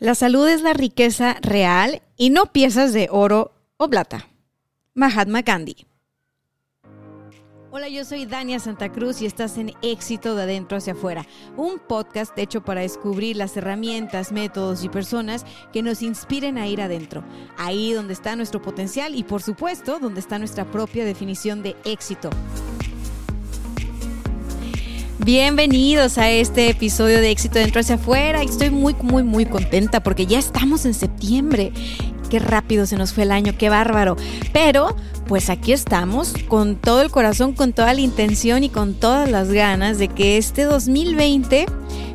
La salud es la riqueza real y no piezas de oro o plata. Mahatma Gandhi. Hola, yo soy Dania Santa Cruz y estás en Éxito de Adentro hacia Afuera, un podcast hecho para descubrir las herramientas, métodos y personas que nos inspiren a ir adentro, ahí donde está nuestro potencial y por supuesto donde está nuestra propia definición de éxito. Bienvenidos a este episodio de Éxito Dentro hacia afuera. Estoy muy, muy, muy contenta porque ya estamos en septiembre. Qué rápido se nos fue el año, qué bárbaro. Pero, pues aquí estamos con todo el corazón, con toda la intención y con todas las ganas de que este 2020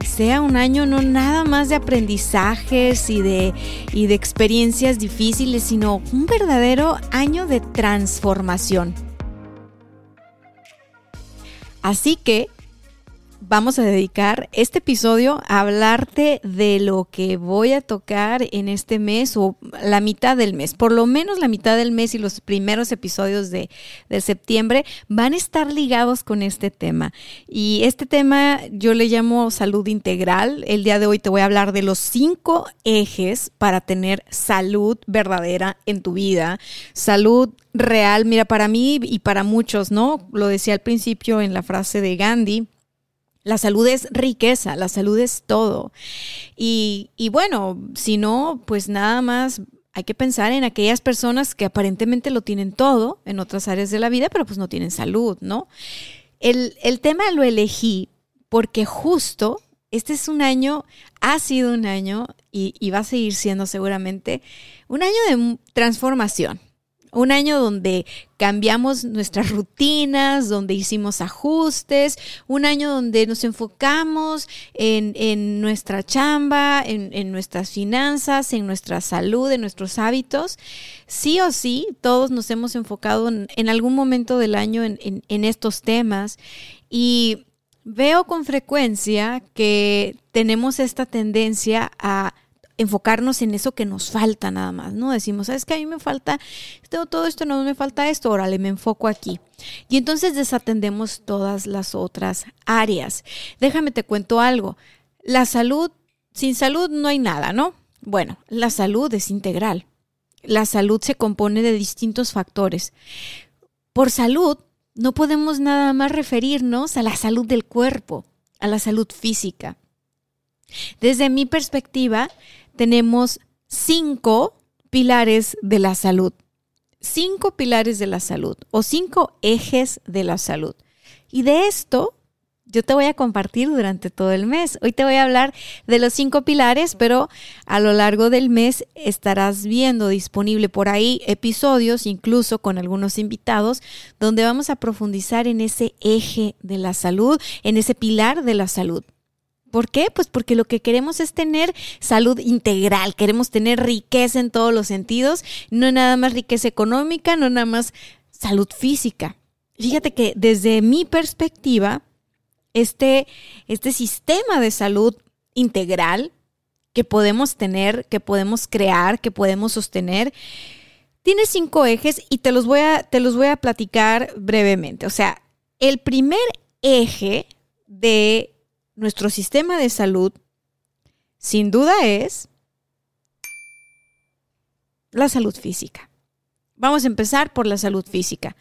sea un año no nada más de aprendizajes y de, y de experiencias difíciles, sino un verdadero año de transformación. Así que vamos a dedicar este episodio a hablarte de lo que voy a tocar en este mes o la mitad del mes. Por lo menos la mitad del mes y los primeros episodios de, de septiembre van a estar ligados con este tema. Y este tema yo le llamo salud integral. El día de hoy te voy a hablar de los cinco ejes para tener salud verdadera en tu vida. Salud real, mira, para mí y para muchos, ¿no? Lo decía al principio en la frase de Gandhi la salud es riqueza, la salud es todo. Y, bueno, si no, pues nada más hay que pensar en aquellas personas que aparentemente lo tienen todo en otras áreas de la vida, pero pues no tienen salud, ¿no? El, tema lo elegí porque justo este es un año, ha sido un año y, y va a seguir siendo seguramente un año de transformación. Un año donde cambiamos nuestras rutinas, donde hicimos ajustes, un año donde nos enfocamos en, nuestra chamba, en, nuestras finanzas, en nuestra salud, en nuestros hábitos. Sí o sí, todos nos hemos enfocado en, algún momento del año en estos temas y veo con frecuencia que tenemos esta tendencia a enfocarnos en eso que nos falta nada más, ¿no? Decimos, ¿sabes que A mí me falta todo esto, no me falta esto, órale, me enfoco aquí. Y entonces desatendemos todas las otras áreas. Déjame te cuento algo. La salud, sin salud no hay nada, ¿no? Bueno, la salud es integral. La salud se compone de distintos factores. Por salud, no podemos nada más referirnos a la salud del cuerpo, a la salud física. Desde mi perspectiva, tenemos cinco pilares de la salud. Cinco pilares de la salud o cinco ejes de la salud. Y de esto yo te voy a compartir durante todo el mes. Hoy te voy a hablar de los cinco pilares, pero a lo largo del mes estarás viendo disponible por ahí episodios, incluso con algunos invitados, donde vamos a profundizar en ese eje de la salud, en ese pilar de la salud. ¿Por qué? Pues porque lo que queremos es tener salud integral, queremos tener riqueza en todos los sentidos, no nada más riqueza económica, no nada más salud física. Fíjate que desde mi perspectiva, este, este sistema de salud integral que podemos tener, que podemos crear, que podemos sostener, tiene cinco ejes y te los voy a, te los voy a platicar brevemente. O sea, el primer eje de nuestro sistema de salud, sin duda es la salud física. Vamos a empezar por la salud física.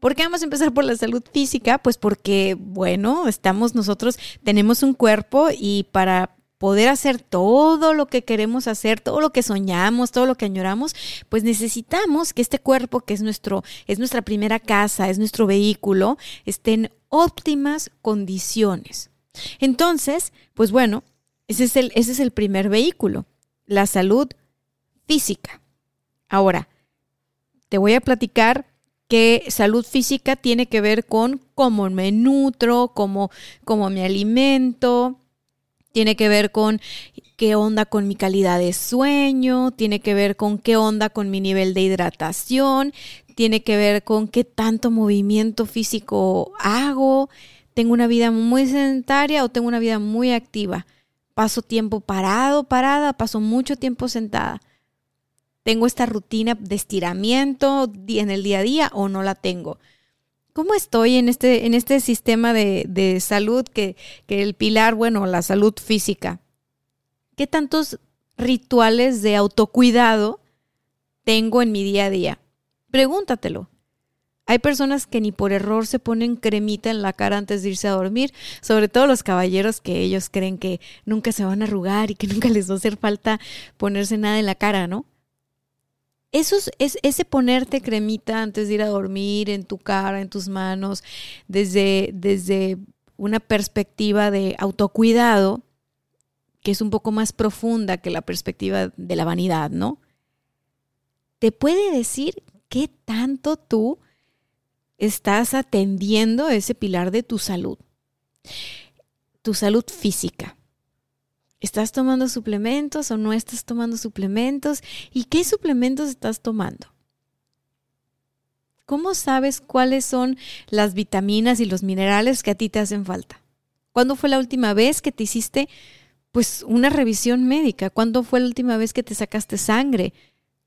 ¿Por qué vamos a empezar por la salud física? Pues porque, bueno, estamos nosotros, tenemos un cuerpo y para poder hacer todo lo que queremos hacer, todo lo que soñamos, todo lo que añoramos, pues necesitamos que este cuerpo, que es nuestro, es nuestra primera casa, es nuestro vehículo, esté en óptimas condiciones. Entonces, pues bueno, ese es el, ese es el primer vehículo, la salud física. Ahora, te voy a platicar que salud física tiene que ver con cómo me nutro, cómo, cómo me alimento, tiene que ver con qué onda con mi calidad de sueño, tiene que ver con qué onda con mi nivel de hidratación, tiene que ver con qué tanto movimiento físico hago, tengo una vida muy sedentaria o tengo una vida muy activa. Paso tiempo parado, parada, paso mucho tiempo sentada. ¿Tengo esta rutina de estiramiento en el día a día o no la tengo? ¿Cómo estoy en este, en este sistema de, de salud que, que el pilar, bueno, la salud física? ¿Qué tantos rituales de autocuidado tengo en mi día a día? Pregúntatelo. Hay personas que ni por error se ponen cremita en la cara antes de irse a dormir, sobre todo los caballeros que ellos creen que nunca se van a arrugar y que nunca les va a hacer falta ponerse nada en la cara, ¿no? Eso es, ese ponerte cremita antes de ir a dormir en tu cara, en tus manos, desde, desde una perspectiva de autocuidado, que es un poco más profunda que la perspectiva de la vanidad, ¿no? Te puede decir qué tanto tú estás atendiendo ese pilar de tu salud, tu salud física. ¿Estás tomando suplementos o no estás tomando suplementos? ¿Y qué suplementos estás tomando? ¿Cómo sabes cuáles son las vitaminas y los minerales que a ti te hacen falta? ¿Cuándo fue la última vez que te hiciste pues una revisión médica? ¿Cuándo fue la última vez que te sacaste sangre?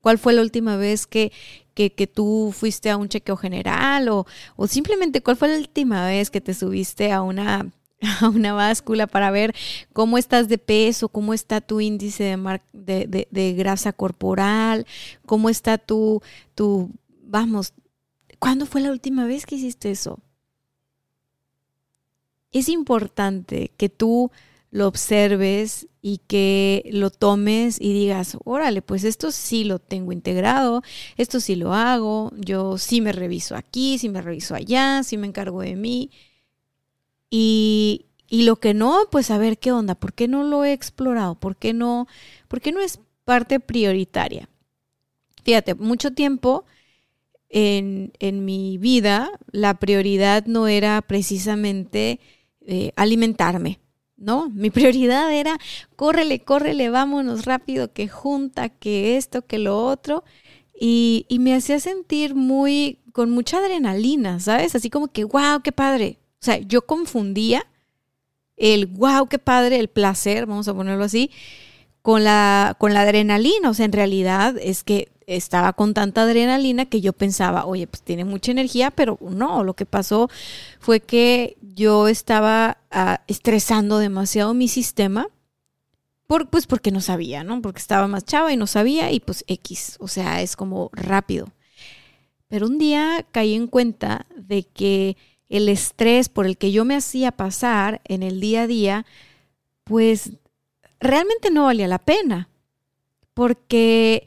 ¿Cuál fue la última vez que, que, que tú fuiste a un chequeo general? O, o simplemente cuál fue la última vez que te subiste a una a una báscula para ver cómo estás de peso, cómo está tu índice de, de, grasa corporal, cómo está tu, tu, vamos, ¿cuándo fue la última vez que hiciste eso? Es importante que tú lo observes y que lo tomes y digas, órale, pues esto sí lo tengo integrado, esto sí lo hago, yo sí me reviso aquí, sí me reviso allá, sí me encargo de mí. Y, y lo que no, pues a ver qué onda, ¿por qué no lo he explorado? ¿Por qué no, por qué no es parte prioritaria? Fíjate, mucho tiempo en, en mi vida la prioridad no era precisamente eh, alimentarme, ¿no? Mi prioridad era córrele, córrele, vámonos rápido, que junta, que esto, que lo otro. Y, y me hacía sentir muy, con mucha adrenalina, ¿sabes? Así como que, wow, qué padre, o sea, yo confundía el wow, qué padre, el placer, vamos a ponerlo así, con la, con la adrenalina. O sea, en realidad es que estaba con tanta adrenalina que yo pensaba, oye, pues tiene mucha energía, pero no, lo que pasó fue que yo estaba ah, estresando demasiado mi sistema. Por, pues porque no sabía, ¿no? Porque estaba más chava y no sabía y pues X, o sea, es como rápido. Pero un día caí en cuenta de que el estrés por el que yo me hacía pasar en el día a día, pues realmente no valía la pena. Porque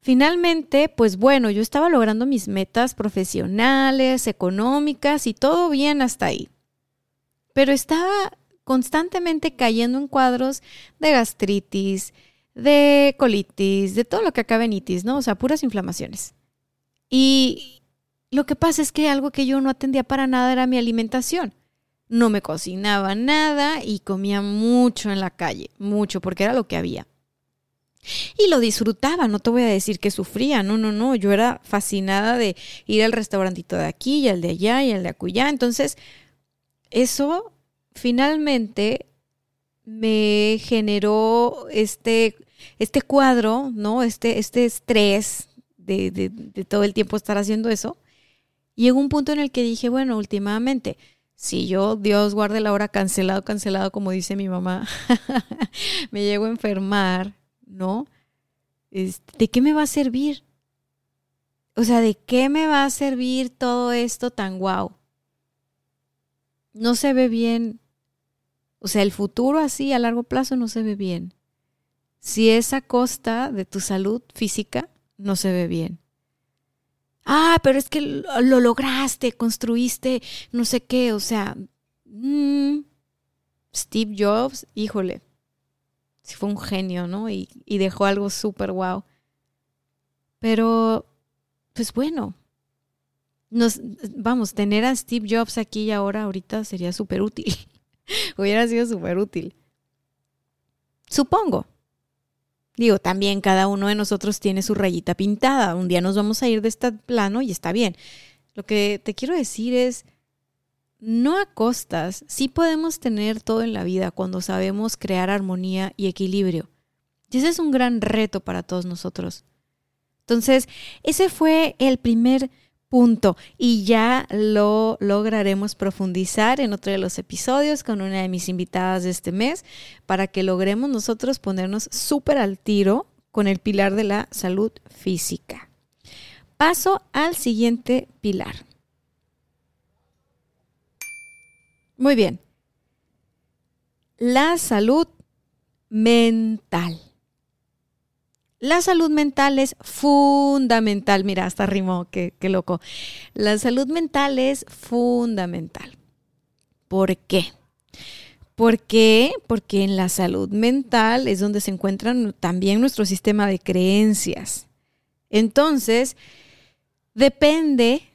finalmente, pues bueno, yo estaba logrando mis metas profesionales, económicas y todo bien hasta ahí. Pero estaba constantemente cayendo en cuadros de gastritis, de colitis, de todo lo que acaba en itis, ¿no? O sea, puras inflamaciones. Y, lo que pasa es que algo que yo no atendía para nada era mi alimentación. No me cocinaba nada y comía mucho en la calle, mucho, porque era lo que había. Y lo disfrutaba, no te voy a decir que sufría, no, no, no, yo era fascinada de ir al restaurantito de aquí y al de allá y al de acullá. Entonces, eso finalmente me generó este, este cuadro, ¿no? Este, este estrés de, de, de todo el tiempo estar haciendo eso Llegó un punto en el que dije, bueno, últimamente, si yo, Dios guarde la hora, cancelado, cancelado, como dice mi mamá, me llego a enfermar, ¿no? ¿De qué me va a servir? O sea, ¿de qué me va a servir todo esto tan guau? No se ve bien. O sea, el futuro así a largo plazo no se ve bien. Si es a costa de tu salud física, no se ve bien ah, pero es que lo lograste, construiste no sé qué, o sea, mm, Steve Jobs, híjole, fue un genio, ¿no? Y, dejó algo súper guau. Pero, pues bueno, nos, vamos, tener a Steve Jobs aquí y ahora, ahorita sería súper útil. Hubiera sido súper útil. Supongo. Digo, también cada uno de nosotros tiene su rayita pintada. Un día nos vamos a ir de este plano y está bien. Lo que te quiero decir es, no a costas, sí podemos tener todo en la vida cuando sabemos crear armonía y equilibrio. Y ese es un gran reto para todos nosotros. Entonces, ese fue el primer punto y ya lo lograremos profundizar en otro de los episodios con una de mis invitadas de este mes para que logremos nosotros ponernos súper al tiro con el pilar de la salud física. Paso al siguiente pilar. Muy bien. La salud mental. La salud mental es fundamental. Mira, hasta rimó, qué, loco. La salud mental es fundamental. ¿Por qué? ¿Por qué? Porque en la salud mental es donde se encuentra también nuestro sistema de creencias. Entonces, depende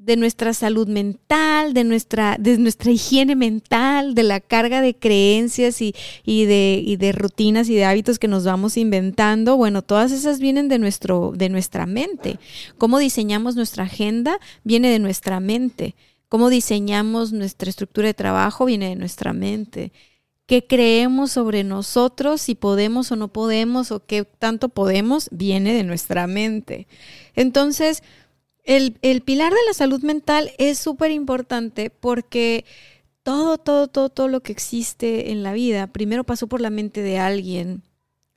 de nuestra salud mental, de nuestra, de nuestra higiene mental, de la carga de creencias y, de, y, de, rutinas y de hábitos que nos vamos inventando. Bueno, todas esas vienen de, nuestro, de nuestra mente. Cómo diseñamos nuestra agenda viene de nuestra mente. Cómo diseñamos nuestra estructura de trabajo viene de nuestra mente. ¿Qué creemos sobre nosotros, si podemos o no podemos, o qué tanto podemos, viene de nuestra mente. Entonces, el, pilar de la salud mental es súper importante porque todo, todo, todo, todo lo que existe en la vida primero pasó por la mente de alguien.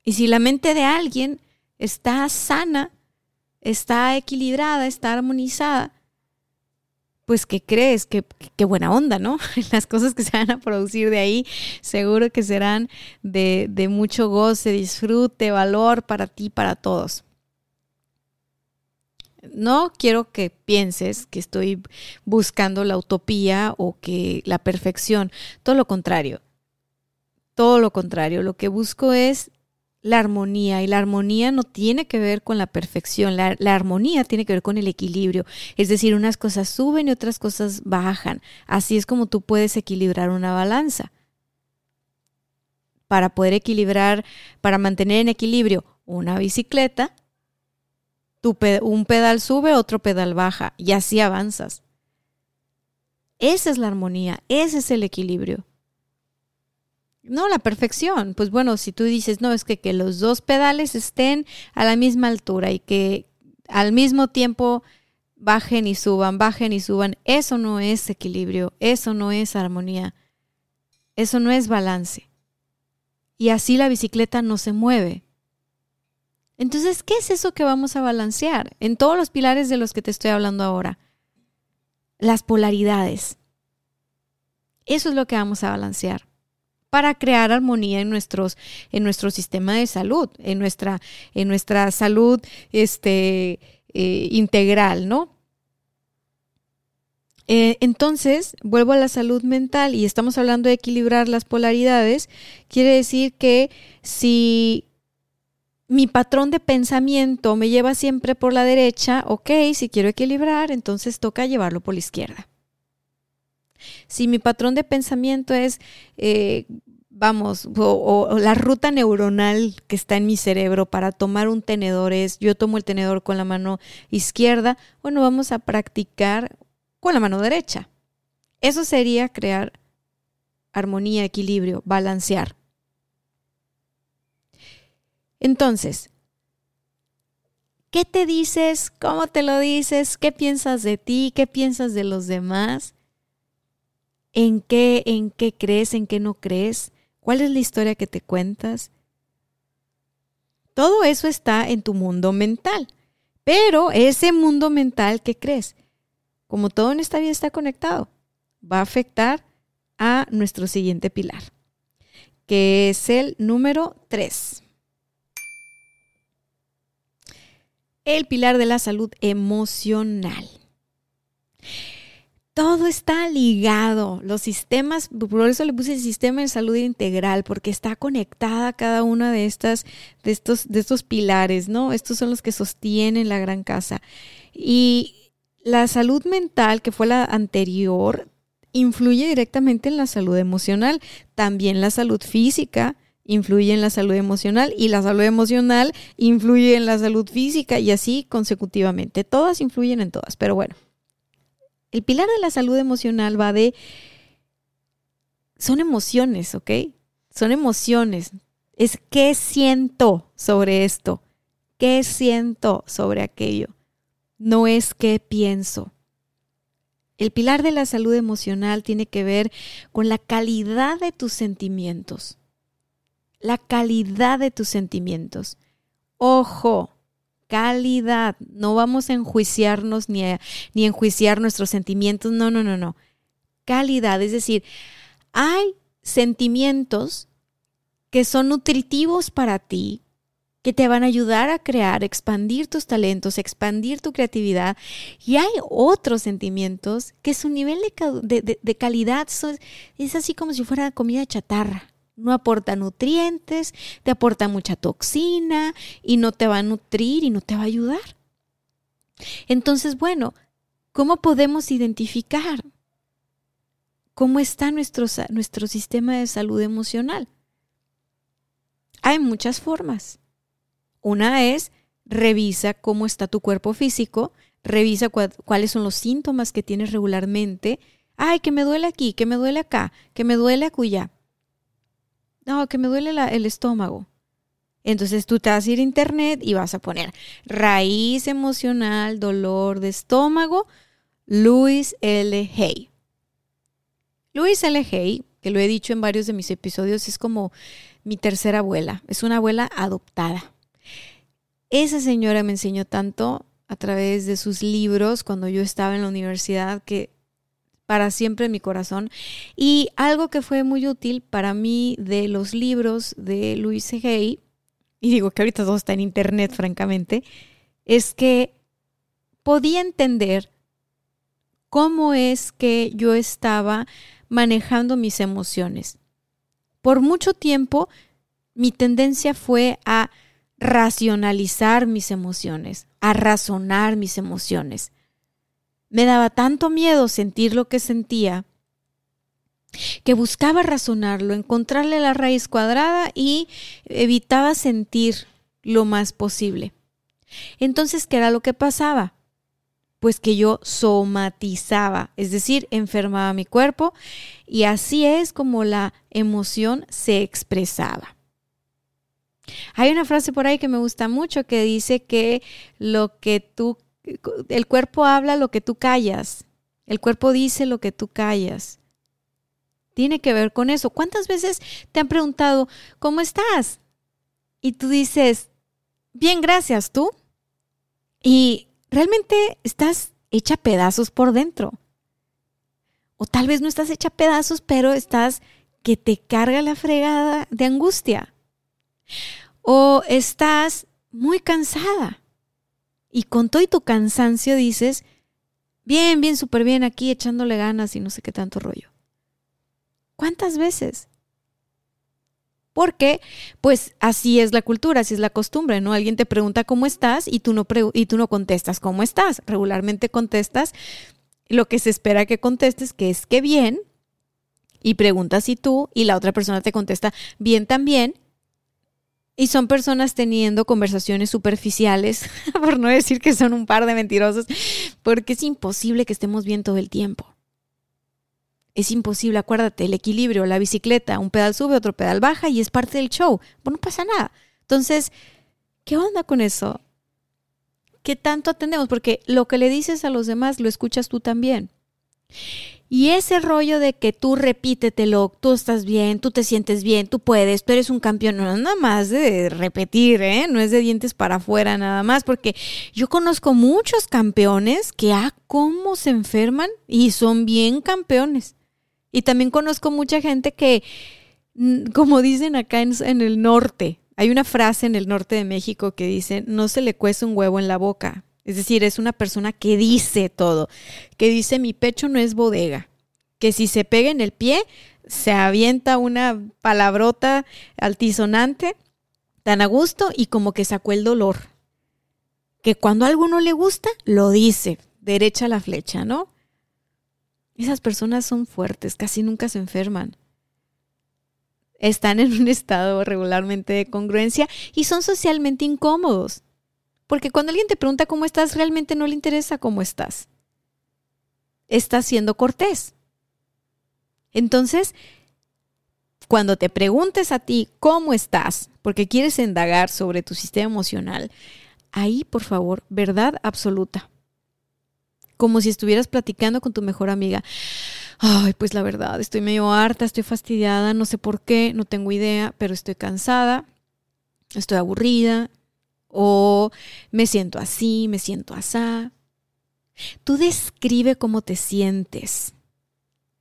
Y si la mente de alguien está sana, está equilibrada, está armonizada, pues ¿qué crees? Qué, qué, buena onda, ¿no? Las cosas que se van a producir de ahí seguro que serán de, de mucho goce, disfrute, valor para ti, para todos. No quiero que pienses que estoy buscando la utopía o que la perfección. Todo lo contrario. Todo lo contrario. Lo que busco es la armonía y la armonía no tiene que ver con la perfección, la, armonía tiene que ver con el equilibrio, es decir, unas cosas suben y otras cosas bajan. Así es como tú puedes equilibrar una balanza. Para poder equilibrar, para mantener en equilibrio una bicicleta, un pedal sube, otro pedal baja y así avanzas. Esa es la armonía, ese es el equilibrio. No la perfección. Pues bueno, si tú dices, no, es que, que los dos pedales estén a la misma altura y que al mismo tiempo bajen y suban, bajen y suban, eso no es equilibrio, eso no es armonía, eso no es balance. Y así la bicicleta no se mueve. Entonces, ¿qué es eso que vamos a balancear? En todos los pilares de los que te estoy hablando ahora. Las polaridades. Eso es lo que vamos a balancear para crear armonía en, nuestros, en nuestro sistema de salud, en nuestra, en nuestra salud este, eh, integral, ¿no? Eh, entonces, vuelvo a la salud mental y estamos hablando de equilibrar las polaridades. Quiere decir que si mi patrón de pensamiento me lleva siempre por la derecha, ok, si quiero equilibrar, entonces toca llevarlo por la izquierda. Si mi patrón de pensamiento es, eh, vamos, o, la ruta neuronal que está en mi cerebro para tomar un tenedor es, yo tomo el tenedor con la mano izquierda, bueno, vamos a practicar con la mano derecha. Eso sería crear armonía, equilibrio, balancear. Entonces, ¿qué te dices? ¿Cómo te lo dices? ¿Qué piensas de ti? ¿Qué piensas de los demás? ¿En qué, en qué crees? ¿En qué no crees? ¿Cuál es la historia que te cuentas? Todo eso está en tu mundo mental. Pero ese mundo mental, ¿qué crees? Como todo en esta vida está conectado, va a afectar a nuestro siguiente pilar, que es el número 3. El pilar de la salud emocional. Todo está ligado, los sistemas, por eso le puse el sistema de salud integral, porque está conectada cada una de estas, de estos, de estos pilares, ¿no? Estos son los que sostienen la gran casa. Y la salud mental, que fue la anterior, influye directamente en la salud emocional, también la salud física, influye en la salud emocional y la salud emocional influye en la salud física y así consecutivamente. Todas influyen en todas, pero bueno. El pilar de la salud emocional va de... Son emociones, ¿ok? Son emociones. Es qué siento sobre esto, qué siento sobre aquello. No es qué pienso. El pilar de la salud emocional tiene que ver con la calidad de tus sentimientos la calidad de tus sentimientos. Ojo, calidad. No vamos a enjuiciarnos ni a, ni enjuiciar nuestros sentimientos. No, no, no, no. Calidad, es decir, hay sentimientos que son nutritivos para ti, que te van a ayudar a crear, expandir tus talentos, expandir tu creatividad. Y hay otros sentimientos que su nivel de, de calidad es así como si fuera comida chatarra no aporta nutrientes, te aporta mucha toxina y no te va a nutrir y no te va a ayudar. Entonces, bueno, ¿cómo podemos identificar cómo está nuestro, nuestro sistema de salud emocional? Hay muchas formas. Una es revisa cómo está tu cuerpo físico, revisa cuáles son los síntomas que tienes regularmente. Ay, que me duele aquí, que me duele acá, que me duele acullá no, que me duele el estómago. Entonces tú te vas a ir a internet y vas a poner raíz emocional, dolor de estómago, Luis L. Hay. Luis L. Hay, que lo he dicho en varios de mis episodios, es como mi tercera abuela, es una abuela adoptada. Esa señora me enseñó tanto a través de sus libros cuando yo estaba en la universidad que para siempre en mi corazón. Y algo que fue muy útil para mí de los libros de Luis Hay, y digo que ahorita todo está en internet, francamente, es que podía entender cómo es que yo estaba manejando mis emociones. Por mucho tiempo, mi tendencia fue a racionalizar mis emociones, a razonar mis emociones. Me daba tanto miedo sentir lo que sentía que buscaba razonarlo, encontrarle la raíz cuadrada y evitaba sentir lo más posible. Entonces, ¿qué era lo que pasaba? Pues que yo somatizaba, es decir, enfermaba mi cuerpo y así es como la emoción se expresaba. Hay una frase por ahí que me gusta mucho que dice que lo que tú el cuerpo habla lo que tú callas. El cuerpo dice lo que tú callas. Tiene que ver con eso. ¿Cuántas veces te han preguntado, ¿cómo estás? Y tú dices, bien, gracias, ¿tú? Y realmente estás hecha pedazos por dentro. O tal vez no estás hecha pedazos, pero estás que te carga la fregada de angustia. O estás muy cansada. Y con todo y tu cansancio dices, bien, bien, súper bien aquí echándole ganas y no sé qué tanto rollo. ¿Cuántas veces? Porque, pues, así es la cultura, así es la costumbre, ¿no? Alguien te pregunta cómo estás y tú no, y tú no contestas cómo estás. Regularmente contestas lo que se espera que contestes, que es que bien, y preguntas si tú, y la otra persona te contesta bien también, y son personas teniendo conversaciones superficiales, por no decir que son un par de mentirosos, porque es imposible que estemos bien todo el tiempo. Es imposible, acuérdate, el equilibrio, la bicicleta, un pedal sube, otro pedal baja y es parte del show. Bueno, no pasa nada. Entonces, ¿qué onda con eso? ¿Qué tanto atendemos? Porque lo que le dices a los demás lo escuchas tú también. Y ese rollo de que tú repítetelo, tú estás bien, tú te sientes bien, tú puedes, tú eres un campeón, no es nada más de repetir, ¿eh? no es de dientes para afuera nada más, porque yo conozco muchos campeones que, ah, cómo se enferman y son bien campeones. Y también conozco mucha gente que, mm, como dicen acá en, en el norte, hay una frase en el norte de México que dice, no se le cuece un huevo en la boca. Es decir, es una persona que dice todo, que dice mi pecho no es bodega, que si se pega en el pie, se avienta una palabrota altisonante, tan a gusto y como que sacó el dolor. Que cuando a alguno le gusta, lo dice, derecha la flecha, ¿no? Esas personas son fuertes, casi nunca se enferman. están en un estado regularmente de congruencia y son socialmente incómodos. Porque cuando alguien te pregunta cómo estás, realmente no le interesa cómo estás. Estás siendo cortés. Entonces, cuando te preguntes a ti cómo estás, porque quieres indagar sobre tu sistema emocional, ahí, por favor, verdad absoluta. Como si estuvieras platicando con tu mejor amiga. Ay, pues la verdad, estoy medio harta, estoy fastidiada, no sé por qué, no tengo idea, pero estoy cansada, estoy aburrida, o me siento así, me siento asá. Tú describe cómo te sientes.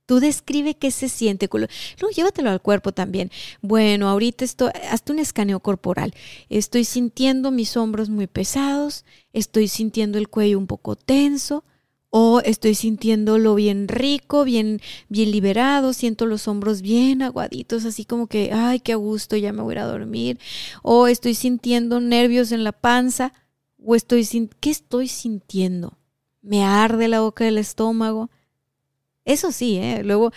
Tú describe qué se siente. Luego llévatelo al cuerpo también. Bueno, ahorita estoy, hazte un escaneo corporal. Estoy sintiendo mis hombros muy pesados, estoy sintiendo el cuello un poco tenso, o estoy sintiéndolo bien rico, bien, bien liberado, siento los hombros bien aguaditos, así como que, ay, qué gusto, ya me voy a, ir a dormir. O estoy sintiendo nervios en la panza, o estoy, ¿qué estoy sintiendo? Me arde la boca del estómago. Eso sí, ¿eh? luego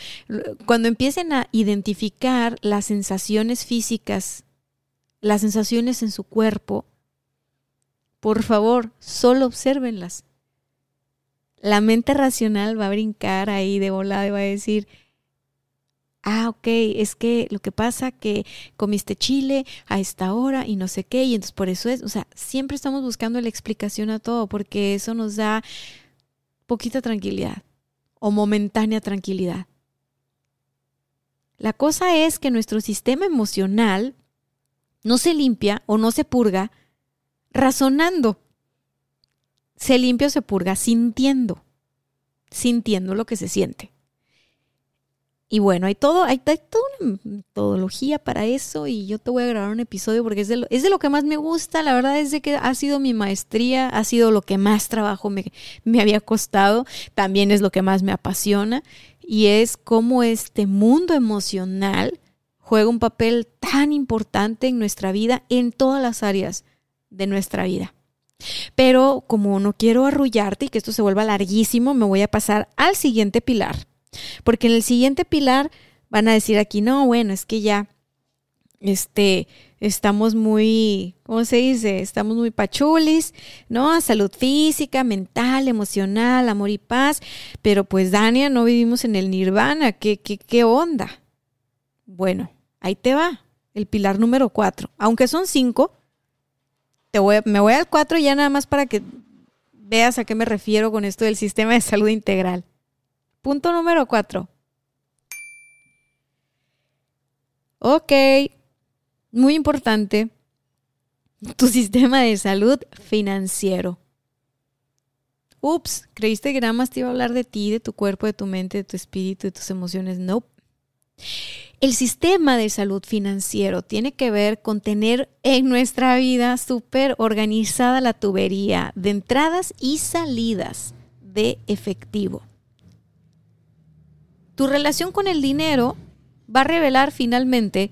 cuando empiecen a identificar las sensaciones físicas, las sensaciones en su cuerpo, por favor, solo obsérvenlas la mente racional va a brincar ahí de volada y va a decir, ah, ok, es que lo que pasa que comiste chile a esta hora y no sé qué, y entonces por eso es, o sea, siempre estamos buscando la explicación a todo, porque eso nos da poquita tranquilidad o momentánea tranquilidad. La cosa es que nuestro sistema emocional no se limpia o no se purga razonando se limpia o se purga sintiendo, sintiendo lo que se siente. Y bueno, hay todo, hay, toda una metodología para eso y yo te voy a grabar un episodio porque es de, lo, es de lo que más me gusta, la verdad es de que ha sido mi maestría, ha sido lo que más trabajo me, me había costado, también es lo que más me apasiona y es cómo este mundo emocional juega un papel tan importante en nuestra vida, en todas las áreas de nuestra vida. Pero como no quiero arrullarte y que esto se vuelva larguísimo, me voy a pasar al siguiente pilar. Porque en el siguiente pilar van a decir aquí, no, bueno, es que ya, este, estamos muy, ¿cómo se dice? Estamos muy pachulis, ¿no? Salud física, mental, emocional, amor y paz. Pero pues, Dania, no vivimos en el nirvana. ¿Qué, qué, qué onda? Bueno, ahí te va. El pilar número cuatro. Aunque son cinco, me voy al 4 ya nada más para que veas a qué me refiero con esto del sistema de salud integral. Punto número 4. Ok, muy importante, tu sistema de salud financiero. Ups, creíste que nada más te iba a hablar de ti, de tu cuerpo, de tu mente, de tu espíritu, de tus emociones. No. Nope. El sistema de salud financiero tiene que ver con tener en nuestra vida súper organizada la tubería de entradas y salidas de efectivo. Tu relación con el dinero va a revelar finalmente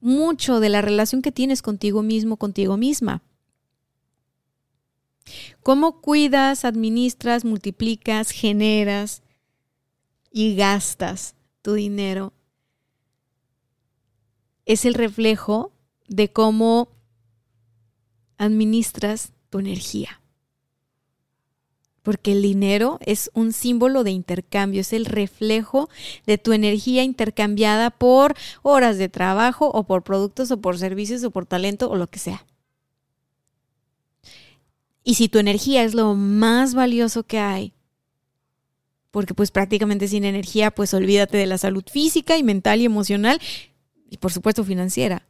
mucho de la relación que tienes contigo mismo, contigo misma. Cómo cuidas, administras, multiplicas, generas y gastas tu dinero es el reflejo de cómo administras tu energía. Porque el dinero es un símbolo de intercambio, es el reflejo de tu energía intercambiada por horas de trabajo o por productos o por servicios o por talento o lo que sea. Y si tu energía es lo más valioso que hay, porque pues prácticamente sin energía pues olvídate de la salud física y mental y emocional y por supuesto financiera.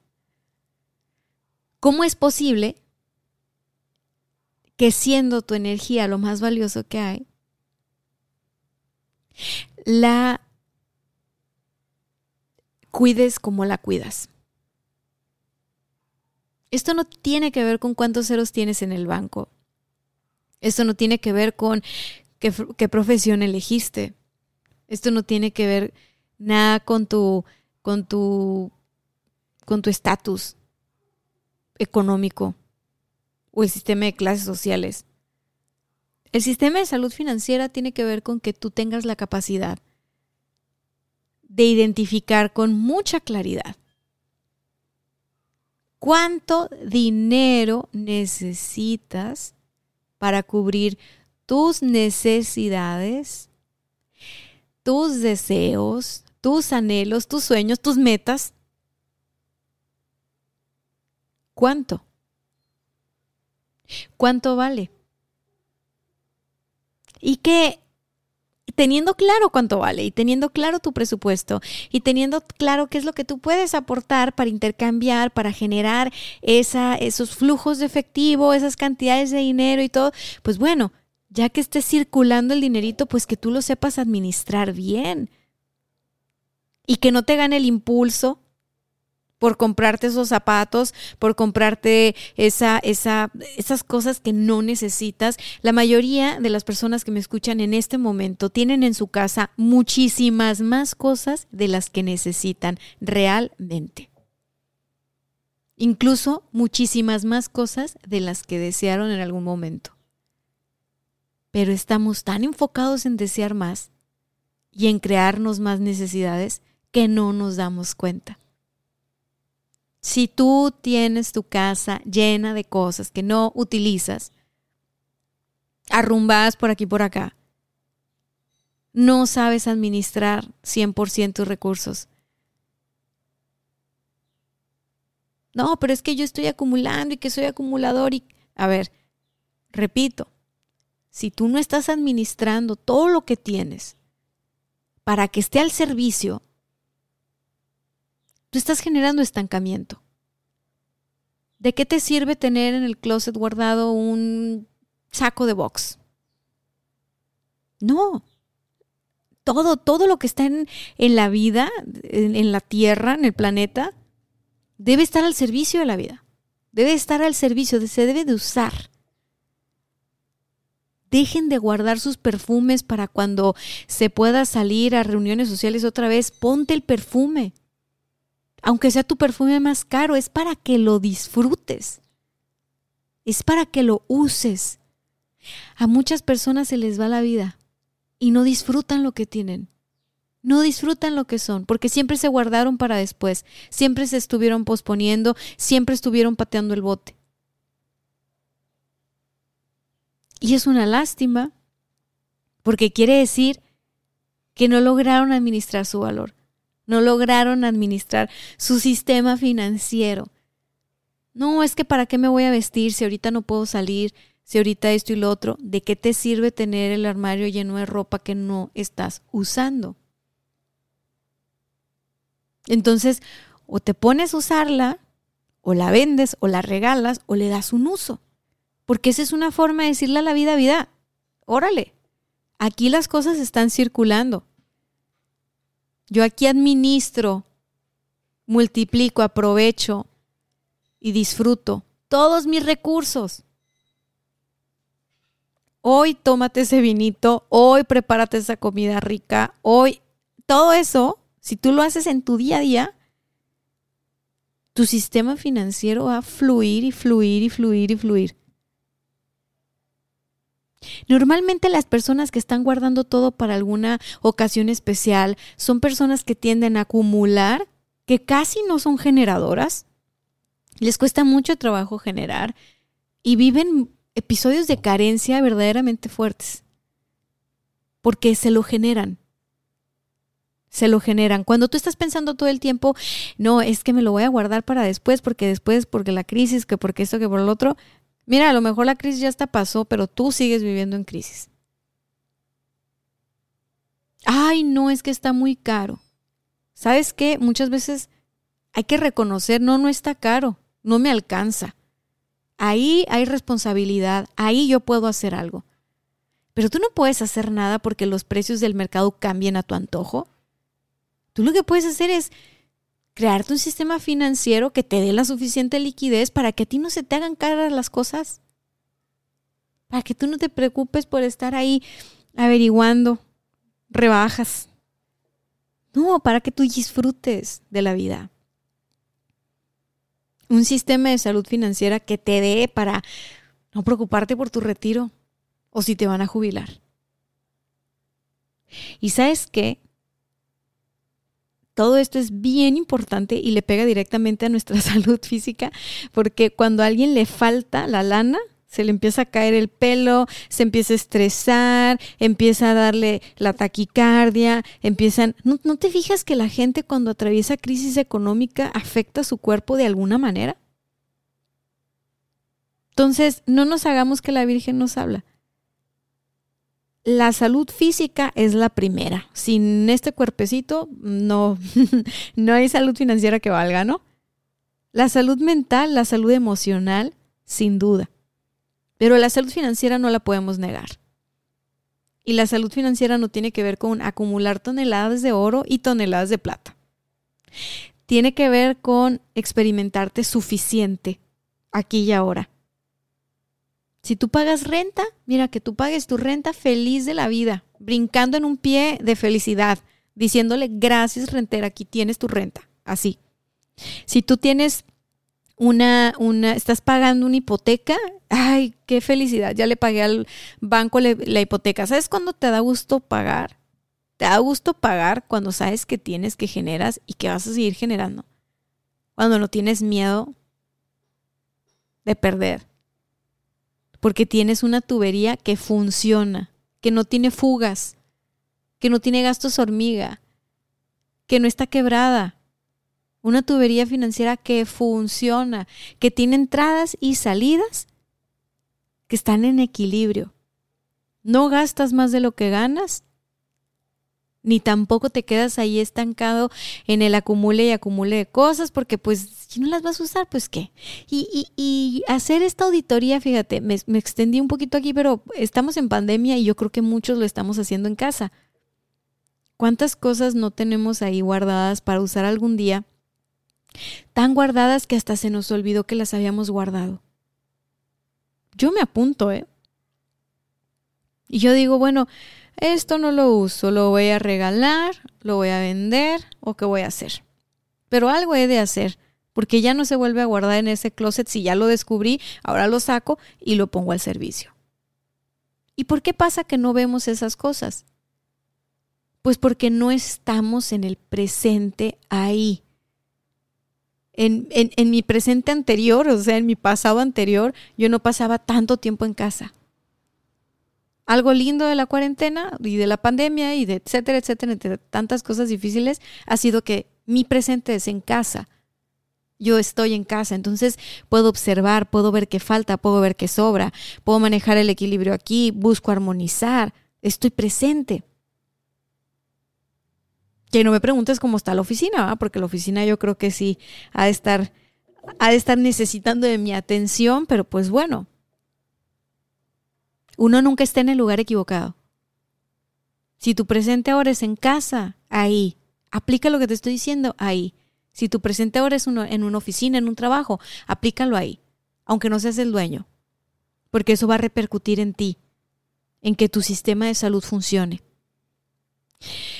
¿Cómo es posible que siendo tu energía lo más valioso que hay, la cuides como la cuidas? Esto no tiene que ver con cuántos ceros tienes en el banco. Esto no tiene que ver con qué, profesión elegiste. Esto no tiene que ver nada con tu con tu con tu estatus económico o el sistema de clases sociales. El sistema de salud financiera tiene que ver con que tú tengas la capacidad de identificar con mucha claridad cuánto dinero necesitas para cubrir tus necesidades, tus deseos, tus anhelos, tus sueños, tus metas. ¿Cuánto? ¿Cuánto vale? Y que teniendo claro cuánto vale y teniendo claro tu presupuesto y teniendo claro qué es lo que tú puedes aportar para intercambiar, para generar esa, esos flujos de efectivo, esas cantidades de dinero y todo, pues bueno, ya que esté circulando el dinerito, pues que tú lo sepas administrar bien y que no te gane el impulso por comprarte esos zapatos, por comprarte esa, esa, esas cosas que no necesitas. La mayoría de las personas que me escuchan en este momento tienen en su casa muchísimas más cosas de las que necesitan realmente. Incluso muchísimas más cosas de las que desearon en algún momento. Pero estamos tan enfocados en desear más y en crearnos más necesidades que no nos damos cuenta. Si tú tienes tu casa llena de cosas que no utilizas, arrumbadas por aquí y por acá, no sabes administrar 100% tus recursos. No, pero es que yo estoy acumulando y que soy acumulador y... A ver, repito, si tú no estás administrando todo lo que tienes para que esté al servicio tú estás generando estancamiento. ¿De qué te sirve tener en el closet guardado un saco de box? No. Todo, todo lo que está en, la vida, en, en la tierra, en el planeta, debe estar al servicio de la vida. Debe estar al servicio, se debe de usar. Dejen de guardar sus perfumes para cuando se pueda salir a reuniones sociales otra vez. Ponte el perfume aunque sea tu perfume más caro, es para que lo disfrutes. Es para que lo uses. A muchas personas se les va la vida y no disfrutan lo que tienen. No disfrutan lo que son, porque siempre se guardaron para después, siempre se estuvieron posponiendo, siempre estuvieron pateando el bote. Y es una lástima, porque quiere decir que no lograron administrar su valor no lograron administrar su sistema financiero. No, es que para qué me voy a vestir si ahorita no puedo salir, si ahorita esto y lo otro, ¿de qué te sirve tener el armario lleno de ropa que no estás usando? Entonces, o te pones a usarla, o la vendes, o la regalas, o le das un uso. Porque esa es una forma de decirle a la vida, vida, órale, aquí las cosas están circulando. Yo aquí administro, multiplico, aprovecho y disfruto todos mis recursos. Hoy tómate ese vinito, hoy prepárate esa comida rica, hoy todo eso, si tú lo haces en tu día a día, tu sistema financiero va a fluir y fluir y fluir y fluir. Normalmente las personas que están guardando todo para alguna ocasión especial son personas que tienden a acumular, que casi no son generadoras, les cuesta mucho trabajo generar y viven episodios de carencia verdaderamente fuertes, porque se lo generan. Se lo generan. Cuando tú estás pensando todo el tiempo, no, es que me lo voy a guardar para después, porque después, porque la crisis, que porque esto, que por el otro, Mira, a lo mejor la crisis ya está pasó, pero tú sigues viviendo en crisis. Ay, no, es que está muy caro. ¿Sabes qué? Muchas veces hay que reconocer, no, no está caro, no me alcanza. Ahí hay responsabilidad, ahí yo puedo hacer algo. Pero tú no puedes hacer nada porque los precios del mercado cambien a tu antojo. Tú lo que puedes hacer es crearte un sistema financiero que te dé la suficiente liquidez para que a ti no se te hagan caras las cosas. Para que tú no te preocupes por estar ahí averiguando rebajas. No, para que tú disfrutes de la vida. Un sistema de salud financiera que te dé para no preocuparte por tu retiro o si te van a jubilar. Y sabes qué? Todo esto es bien importante y le pega directamente a nuestra salud física porque cuando a alguien le falta la lana, se le empieza a caer el pelo, se empieza a estresar, empieza a darle la taquicardia, empiezan... ¿No, ¿No, te fijas que la gente cuando atraviesa crisis económica afecta su cuerpo de alguna manera? Entonces, no nos hagamos que la Virgen nos habla. La salud física es la primera. Sin este cuerpecito, no, no hay salud financiera que valga, ¿no? La salud mental, la salud emocional, sin duda. Pero la salud financiera no la podemos negar. Y la salud financiera no tiene que ver con acumular toneladas de oro y toneladas de plata. Tiene que ver con experimentarte suficiente aquí y ahora. Si tú pagas renta, mira que tú pagues tu renta feliz de la vida, brincando en un pie de felicidad, diciéndole gracias rentera, aquí tienes tu renta, así. Si tú tienes una, una, estás pagando una hipoteca, ay, qué felicidad, ya le pagué al banco la hipoteca. ¿Sabes cuándo te da gusto pagar? Te da gusto pagar cuando sabes que tienes, que generas y que vas a seguir generando. Cuando no tienes miedo de perder. Porque tienes una tubería que funciona, que no tiene fugas, que no tiene gastos hormiga, que no está quebrada, una tubería financiera que funciona, que tiene entradas y salidas que están en equilibrio. No gastas más de lo que ganas, ni tampoco te quedas ahí estancado en el acumule y acumule de cosas, porque pues si no las vas a usar, pues qué. Y, y, hacer esta auditoría, fíjate, me, me extendí un poquito aquí, pero estamos en pandemia y yo creo que muchos lo estamos haciendo en casa. ¿Cuántas cosas no tenemos ahí guardadas para usar algún día? tan guardadas que hasta se nos olvidó que las habíamos guardado. Yo me apunto, ¿eh? Y yo digo, bueno, esto no lo uso, lo voy a regalar, lo voy a vender o qué voy a hacer. Pero algo he de hacer, porque ya no se vuelve a guardar en ese closet si ya lo descubrí, ahora lo saco y lo pongo al servicio. ¿Y por qué pasa que no vemos esas cosas? Pues porque no estamos en el presente ahí en, en, mi presente anterior, o sea, en mi pasado anterior, yo no pasaba tanto tiempo en casa. Algo lindo de la cuarentena y de la pandemia y de etcétera, etcétera, entre tantas cosas difíciles, ha sido que mi presente es en casa. Yo estoy en casa, entonces puedo observar, puedo ver qué falta, puedo ver qué sobra, puedo manejar el equilibrio aquí, busco armonizar, estoy presente. Que no me preguntes cómo está la oficina, porque la oficina yo creo que sí ha de estar, ha de estar necesitando de mi atención, pero pues bueno, uno nunca está en el lugar equivocado. Si tu presente ahora es en casa, ahí. Aplica lo que te estoy diciendo, ahí. Si tu presente ahora es en una oficina, en un trabajo, aplícalo ahí, aunque no seas el dueño, porque eso va a repercutir en ti, en que tu sistema de salud funcione.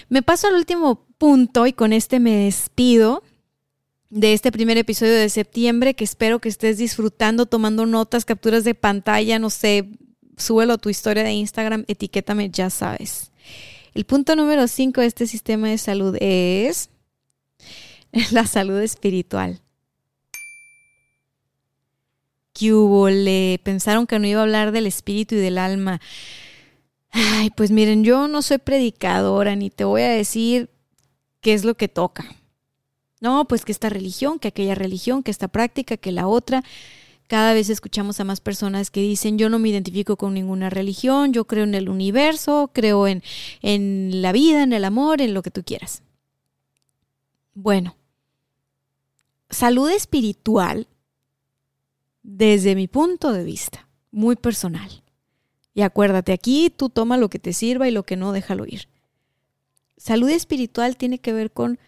Me paso al último punto y con este me despido de este primer episodio de septiembre que espero que estés disfrutando, tomando notas, capturas de pantalla, no sé, súbelo tu historia de Instagram, etiquétame, ya sabes. El punto número 5 de este sistema de salud es la salud espiritual. ¿Qué hubo? Le pensaron que no iba a hablar del espíritu y del alma. Ay, pues miren, yo no soy predicadora ni te voy a decir qué es lo que toca. No, pues que esta religión, que aquella religión, que esta práctica, que la otra. Cada vez escuchamos a más personas que dicen yo no me identifico con ninguna religión, yo creo en el universo, creo en, en la vida, en el amor, en lo que tú quieras. Bueno, salud espiritual, desde mi punto de vista, muy personal, y acuérdate, aquí tú toma lo que te sirva y lo que no, déjalo ir. Salud espiritual tiene que ver con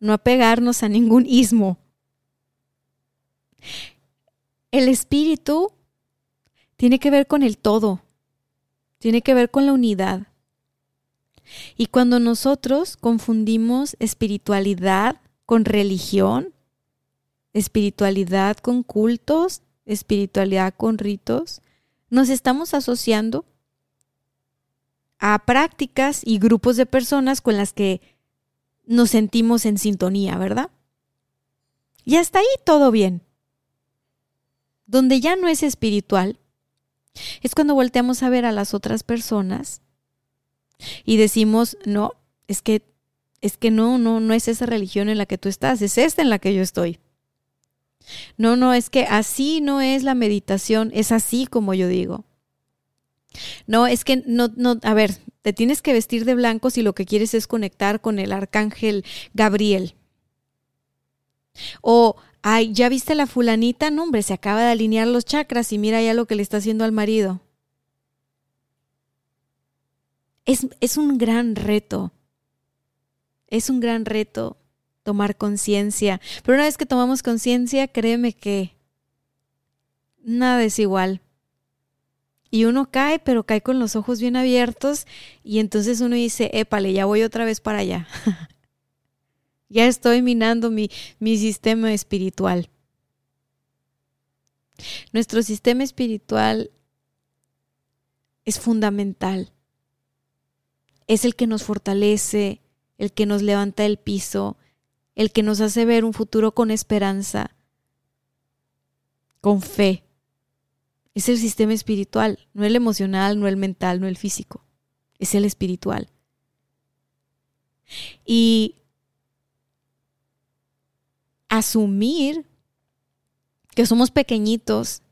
no apegarnos a ningún ismo. El espíritu tiene que ver con el todo, tiene que ver con la unidad. Y cuando nosotros confundimos espiritualidad con religión, espiritualidad con cultos, espiritualidad con ritos, nos estamos asociando a prácticas y grupos de personas con las que nos sentimos en sintonía, ¿verdad? Y hasta ahí todo bien. Donde ya no es espiritual, es cuando volteamos a ver a las otras personas y decimos, no, es que, es que no, no, no es esa religión en la que tú estás, es esta en la que yo estoy. No, no, es que así no es la meditación, es así como yo digo. No, es que no, no, a ver, te tienes que vestir de blanco si lo que quieres es conectar con el arcángel Gabriel. O, ay, ¿ya viste la fulanita? No, hombre, se acaba de alinear los chakras y mira ya lo que le está haciendo al marido. Es, es un gran reto. Es un gran reto tomar conciencia. Pero una vez que tomamos conciencia, créeme que nada es igual y uno cae, pero cae con los ojos bien abiertos y entonces uno dice, épale, ya voy otra vez para allá. ya estoy minando mi, mi sistema espiritual. Nuestro sistema espiritual es fundamental. Es el que nos fortalece, el que nos levanta el piso, el que nos hace ver un futuro con esperanza, con fe. Es el sistema espiritual, no el emocional, no el mental, no el físico. Es el espiritual. Y asumir que somos pequeñitos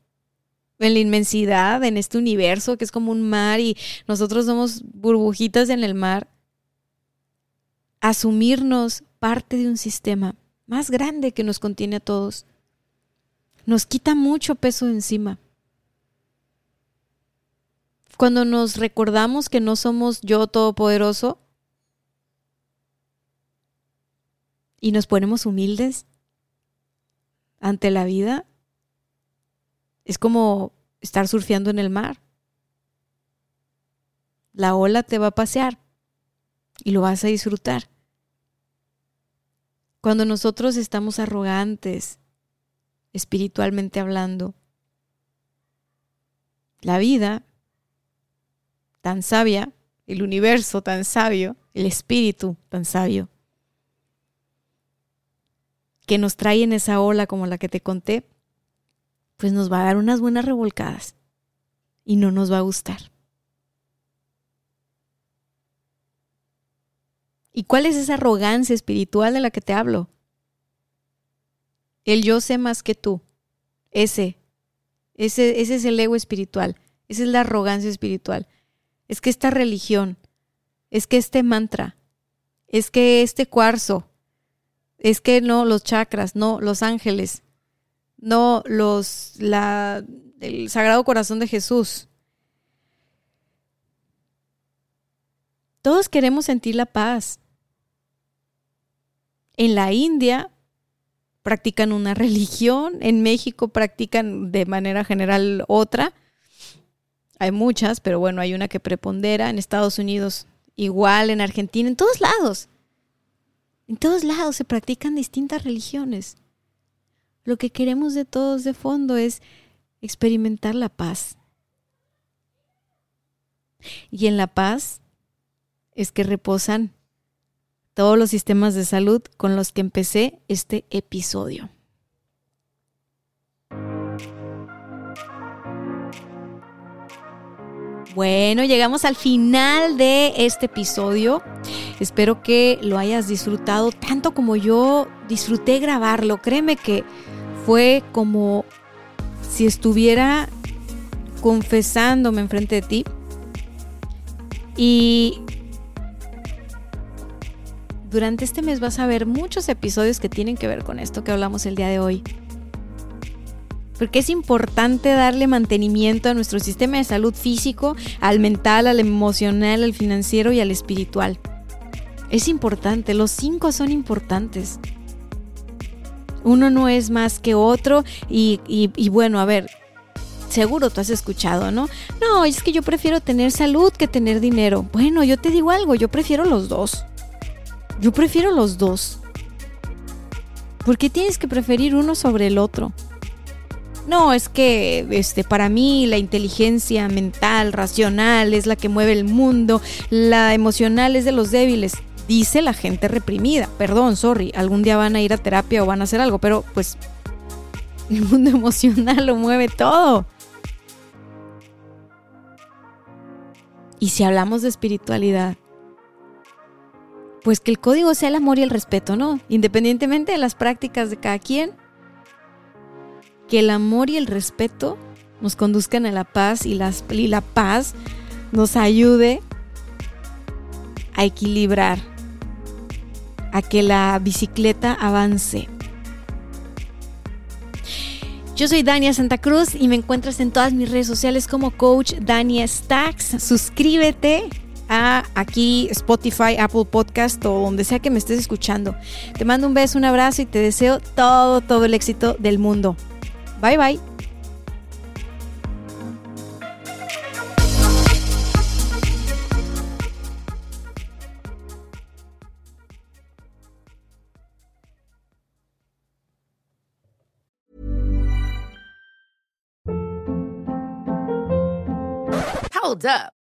en la inmensidad, en este universo que es como un mar y nosotros somos burbujitas en el mar, asumirnos parte de un sistema más grande que nos contiene a todos, nos quita mucho peso encima. Cuando nos recordamos que no somos yo todopoderoso y nos ponemos humildes ante la vida, es como estar surfeando en el mar. La ola te va a pasear y lo vas a disfrutar. Cuando nosotros estamos arrogantes, espiritualmente hablando, la vida tan sabia, el universo tan sabio, el espíritu tan sabio, que nos trae en esa ola como la que te conté, pues nos va a dar unas buenas revolcadas y no nos va a gustar. ¿Y cuál es esa arrogancia espiritual de la que te hablo? El yo sé más que tú. Ese, ese, ese es el ego espiritual. Esa es la arrogancia espiritual es que esta religión, es que este mantra, es que este cuarzo, es que no los chakras, no los ángeles, no los la el Sagrado Corazón de Jesús. Todos queremos sentir la paz. En la India practican una religión, en México practican de manera general otra, hay muchas, pero bueno, hay una que prepondera en Estados Unidos, igual en Argentina, en todos lados. En todos lados se practican distintas religiones. Lo que queremos de todos de fondo es experimentar la paz. Y en la paz es que reposan todos los sistemas de salud con los que empecé este episodio. Bueno, llegamos al final de este episodio. Espero que lo hayas disfrutado tanto como yo disfruté grabarlo. Créeme que fue como si estuviera confesándome enfrente de ti. Y durante este mes vas a ver muchos episodios que tienen que ver con esto que hablamos el día de hoy porque es importante darle mantenimiento a nuestro sistema de salud físico, al mental, al emocional, al financiero y al espiritual. Es importante, los cinco son importantes. Uno no es más que otro y, bueno, a ver, seguro tú has escuchado, ¿no? No, es que yo prefiero tener salud que tener dinero. Bueno, yo te digo algo, yo prefiero los dos. Yo prefiero los dos. ¿Por qué tienes que preferir uno sobre el otro? No, es que este, para mí la inteligencia mental, racional, es la que mueve el mundo, la emocional es de los débiles. dice la gente reprimida. Perdón, sorry, algún día van a ir a terapia o van a hacer algo, pero pues el mundo emocional lo mueve todo. Y si hablamos de espiritualidad, pues que el código sea el amor y el respeto, ¿no? Independientemente de las prácticas de cada quien, que el amor y el respeto nos conduzcan a la paz y, la paz nos ayude a equilibrar, a que la bicicleta avance. Yo soy Dania Santa Cruz y me encuentras en todas mis redes sociales como Coach Dania Stacks. Suscríbete a aquí Spotify, Apple Podcast o donde sea que me estés escuchando. Te mando un beso, un abrazo y te deseo todo, todo el éxito del mundo. Bye bye. Hold up.